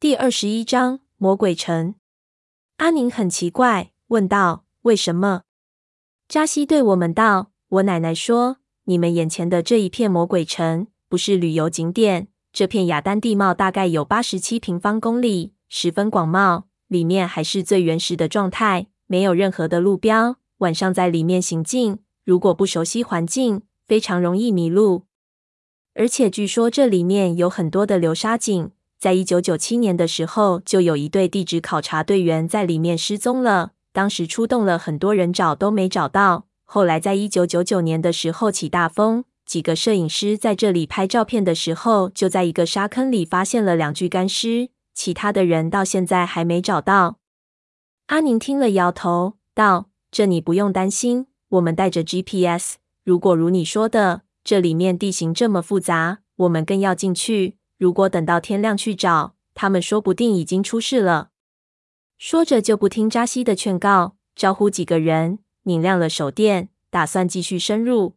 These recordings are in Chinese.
第二十一章魔鬼城。阿宁很奇怪，问道：“为什么？”扎西对我们道：“我奶奶说，你们眼前的这一片魔鬼城不是旅游景点。这片雅丹地貌大概有八十七平方公里，十分广袤，里面还是最原始的状态，没有任何的路标。晚上在里面行进，如果不熟悉环境，非常容易迷路。而且据说这里面有很多的流沙井。”在一九九七年的时候，就有一队地质考察队员在里面失踪了。当时出动了很多人找，都没找到。后来在一九九九年的时候起大风，几个摄影师在这里拍照片的时候，就在一个沙坑里发现了两具干尸。其他的人到现在还没找到。阿宁听了摇头道：“这你不用担心，我们带着 GPS。如果如你说的，这里面地形这么复杂，我们更要进去。”如果等到天亮去找，他们说不定已经出事了。说着就不听扎西的劝告，招呼几个人，拧亮了手电，打算继续深入。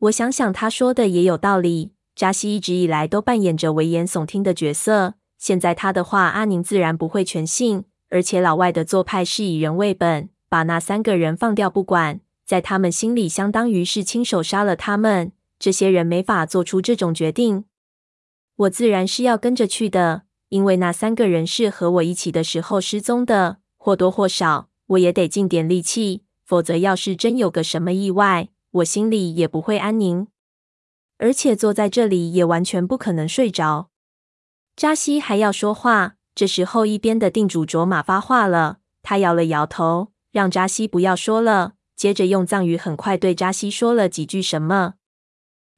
我想想，他说的也有道理。扎西一直以来都扮演着危言耸听的角色，现在他的话，阿宁自然不会全信。而且老外的做派是以人为本，把那三个人放掉不管，在他们心里，相当于是亲手杀了他们。这些人没法做出这种决定。我自然是要跟着去的，因为那三个人是和我一起的时候失踪的，或多或少我也得尽点力气，否则要是真有个什么意外，我心里也不会安宁。而且坐在这里也完全不可能睡着。扎西还要说话，这时候一边的定主卓玛发话了，他摇了摇头，让扎西不要说了，接着用藏语很快对扎西说了几句什么。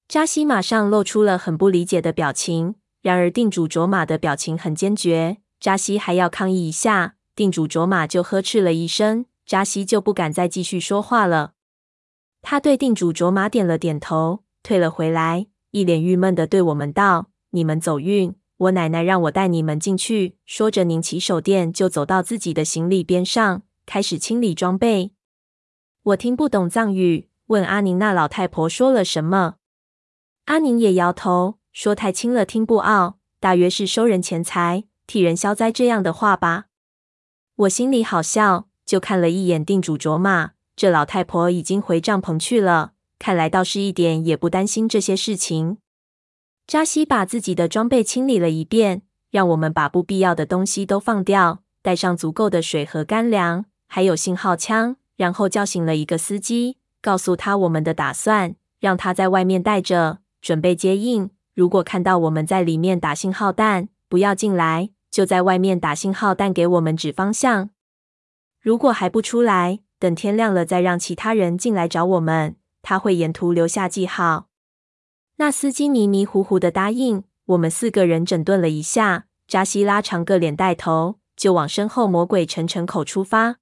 扎西马上露出了很不理解的表情，然而定主卓玛的表情很坚决。扎西还要抗议一下，定主卓玛就呵斥了一声，扎西就不敢再继续说话了。他对定主卓玛点了点头，退了回来，一脸郁闷地对我们道：“你们走运，我奶奶让我带你们进去。”说着，拧起手电就走到自己的行李边上，开始清理装备。我听不懂藏语，问阿宁那老太婆说了什么。阿宁也摇头，说太轻了，听不奥，大约是收人钱财、替人消灾这样的话吧。我心里好笑，就看了一眼定主卓玛，这老太婆已经回帐篷去了，看来倒是一点也不担心这些事情。扎西把自己的装备清理了一遍，让我们把不必要的东西都放掉，带上足够的水和干粮，还有信号枪，然后叫醒了一个司机，告诉他我们的打算，让他在外面待着。准备接应。如果看到我们在里面打信号弹，不要进来，就在外面打信号弹给我们指方向。如果还不出来，等天亮了再让其他人进来找我们。他会沿途留下记号。那司机迷迷糊糊的答应。我们四个人整顿了一下，扎西拉长个脸带头，就往身后魔鬼城城口出发。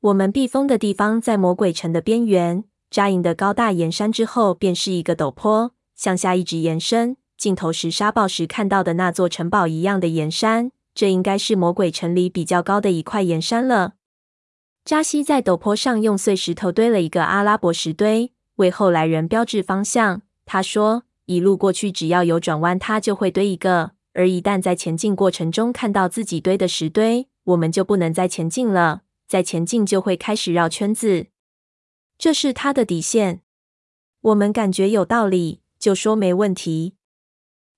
我们避风的地方在魔鬼城的边缘，扎营的高大岩山之后便是一个陡坡。向下一直延伸，尽头是沙暴时看到的那座城堡一样的岩山。这应该是魔鬼城里比较高的一块岩山了。扎西在陡坡上用碎石头堆了一个阿拉伯石堆，为后来人标志方向。他说：“一路过去，只要有转弯，他就会堆一个。而一旦在前进过程中看到自己堆的石堆，我们就不能再前进了。再前进就会开始绕圈子。这是他的底线。我们感觉有道理。”就说没问题，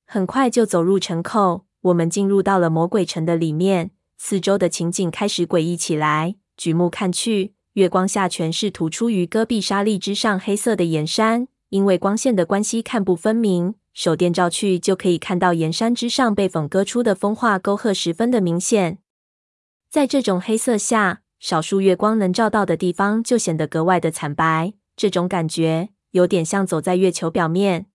很快就走入城口。我们进入到了魔鬼城的里面，四周的情景开始诡异起来。举目看去，月光下全是突出于戈壁沙砾之上黑色的岩山，因为光线的关系看不分明。手电照去就可以看到岩山之上被缝割出的风化沟壑十分的明显。在这种黑色下，少数月光能照到的地方就显得格外的惨白。这种感觉有点像走在月球表面。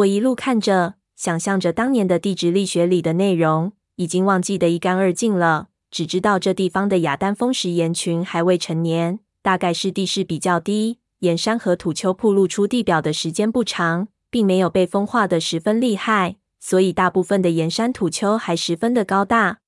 我一路看着，想象着当年的地质力学里的内容，已经忘记得一干二净了。只知道这地方的雅丹风石岩群还未成年，大概是地势比较低，岩山和土丘暴露出地表的时间不长，并没有被风化的十分厉害，所以大部分的岩山土丘还十分的高大。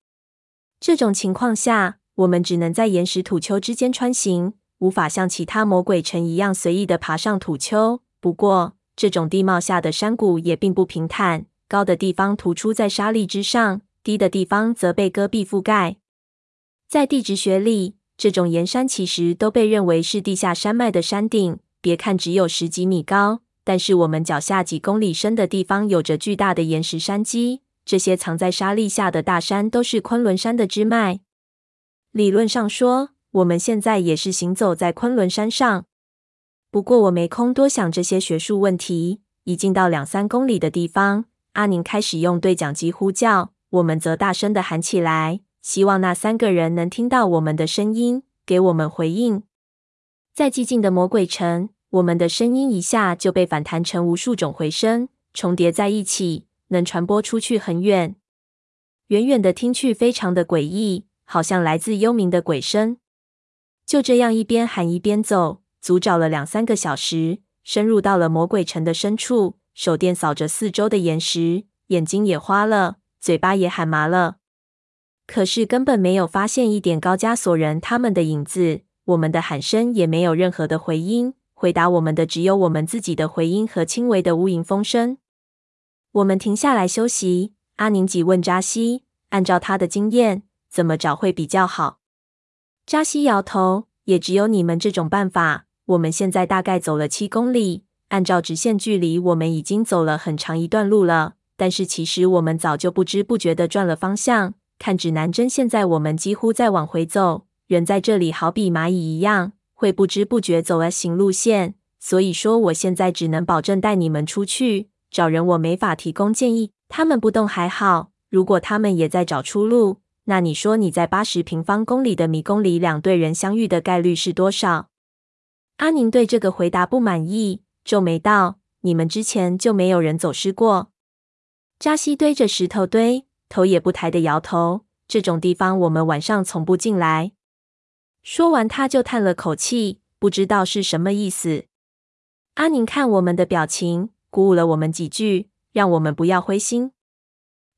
这种情况下，我们只能在岩石土丘之间穿行，无法像其他魔鬼城一样随意的爬上土丘。不过，这种地貌下的山谷也并不平坦，高的地方突出在沙砾之上，低的地方则被戈壁覆盖。在地质学里，这种岩山其实都被认为是地下山脉的山顶。别看只有十几米高，但是我们脚下几公里深的地方有着巨大的岩石山基。这些藏在沙砾下的大山都是昆仑山的支脉。理论上说，我们现在也是行走在昆仑山上。不过我没空多想这些学术问题。已经到两三公里的地方，阿宁开始用对讲机呼叫，我们则大声地喊起来。希望那三个人能听到我们的声音，给我们回应。在寂静的魔鬼城，我们的声音一下就被反弹成无数种回声，重叠在一起，能传播出去很远。远远的听去非常的诡异，好像来自幽冥的鬼声。就这样一边喊一边走，足找了两三个小时，深入到了魔鬼城的深处，手电扫着四周的岩石，眼睛也花了，嘴巴也喊麻了。可是根本没有发现一点高加索人他们的影子，我们的喊声也没有任何的回音，回答我们的只有我们自己的回音和轻微的乌云风声。我们停下来休息。阿宁急问扎西：“按照他的经验，怎么找会比较好？”扎西摇头：“也只有你们这种办法。我们现在大概走了七公里，按照直线距离，我们已经走了很长一段路了。但是其实我们早就不知不觉地转了方向。”看指南针，现在我们几乎在往回走。人在这里好比蚂蚁一样，会不知不觉走 S 型路线。所以说，我现在只能保证带你们出去找人，我没法提供建议。他们不动还好，如果他们也在找出路，那你说你在八十平方公里的迷宫里，两队人相遇的概率是多少？阿宁对这个回答不满意，皱眉道：“你们之前就没有人走失过？”扎西堆着石头堆。头也不抬的摇头，这种地方我们晚上从不进来。说完，他就叹了口气，不知道是什么意思。阿宁看我们的表情，鼓舞了我们几句，让我们不要灰心。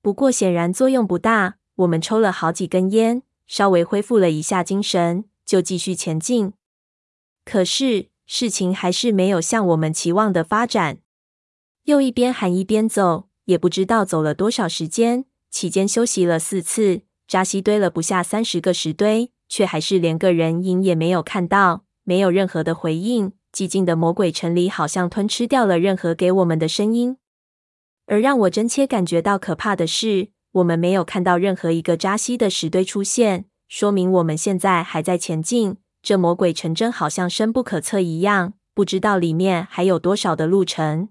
不过显然作用不大。我们抽了好几根烟，稍微恢复了一下精神，就继续前进。可是事情还是没有像我们期望的发展。又一边喊一边走，也不知道走了多少时间。期间休息了四次，扎西堆了不下三十个石堆，却还是连个人影也没有看到，没有任何的回应。寂静的魔鬼城里好像吞吃掉了任何给我们的声音。而让我真切感觉到可怕的是，我们没有看到任何一个扎西的石堆出现，说明我们现在还在前进。这魔鬼城真好像深不可测一样，不知道里面还有多少的路程。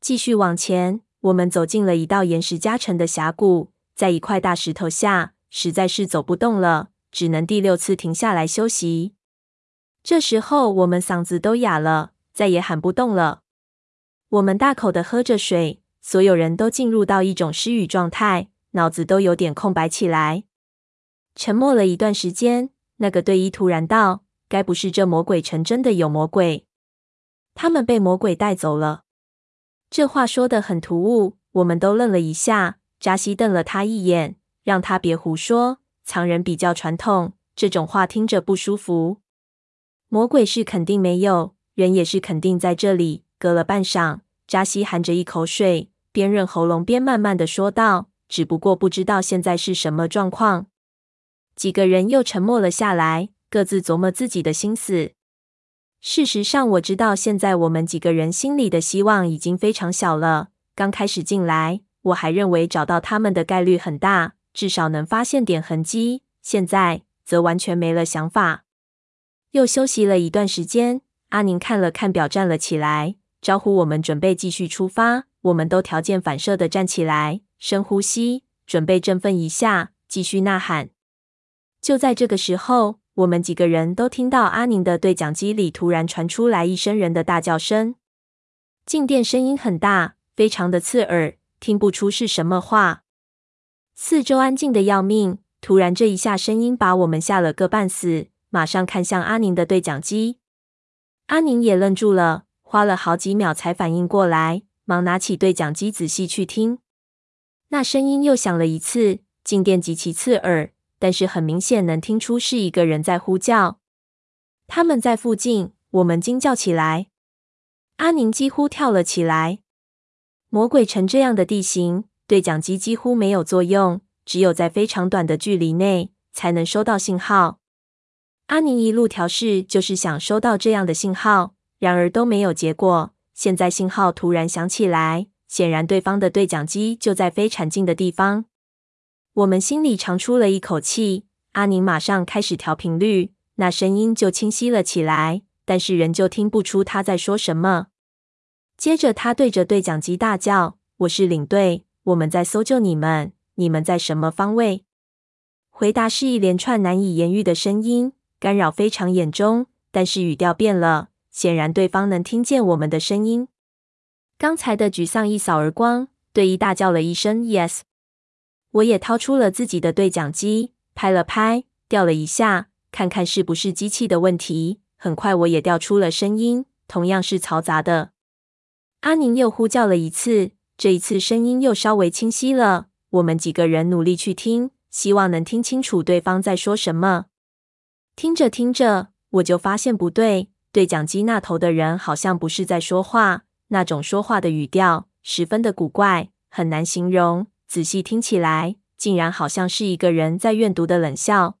继续往前。我们走进了一道岩石加成的峡谷，在一块大石头下，实在是走不动了，只能第六次停下来休息。这时候，我们嗓子都哑了，再也喊不动了。我们大口的喝着水，所有人都进入到一种失语状态，脑子都有点空白起来。沉默了一段时间，那个队医突然道：“该不是这魔鬼城真的有魔鬼？他们被魔鬼带走了。”这话说的很突兀，我们都愣了一下。扎西瞪了他一眼，让他别胡说。藏人比较传统，这种话听着不舒服。魔鬼是肯定没有，人也是肯定在这里。隔了半晌，扎西含着一口水，边润喉咙边慢慢的说道：“只不过不知道现在是什么状况。”几个人又沉默了下来，各自琢磨自己的心思。事实上，我知道现在我们几个人心里的希望已经非常小了。刚开始进来，我还认为找到他们的概率很大，至少能发现点痕迹。现在则完全没了想法。又休息了一段时间，阿宁看了看表，站了起来，招呼我们准备继续出发。我们都条件反射地站起来，深呼吸，准备振奋一下，继续呐喊。就在这个时候。我们几个人都听到阿宁的对讲机里突然传出来一声人的大叫声，静电声音很大，非常的刺耳，听不出是什么话。四周安静的要命，突然这一下声音把我们吓了个半死，马上看向阿宁的对讲机。阿宁也愣住了，花了好几秒才反应过来，忙拿起对讲机仔细去听。那声音又响了一次，静电极其刺耳。但是很明显能听出是一个人在呼叫，他们在附近。我们惊叫起来，阿宁几乎跳了起来。魔鬼城这样的地形，对讲机几乎没有作用，只有在非常短的距离内才能收到信号。阿宁一路调试，就是想收到这样的信号，然而都没有结果。现在信号突然响起来，显然对方的对讲机就在非常近的地方。我们心里长出了一口气。阿宁马上开始调频率，那声音就清晰了起来，但是仍旧听不出他在说什么。接着，他对着对讲机大叫：“我是领队，我们在搜救你们，你们在什么方位？”回答是一连串难以言喻的声音，干扰非常严重。但是语调变了，显然对方能听见我们的声音。刚才的沮丧一扫而光，对一大叫了一声 “yes”。我也掏出了自己的对讲机。拍了拍，调了一下，看看是不是机器的问题。很快，我也调出了声音，同样是嘈杂的。阿宁又呼叫了一次，这一次声音又稍微清晰了。我们几个人努力去听，希望能听清楚对方在说什么。听着听着，我就发现不对，对讲机那头的人好像不是在说话，那种说话的语调十分的古怪，很难形容。仔细听起来。竟然好像是一个人在怨毒的冷笑。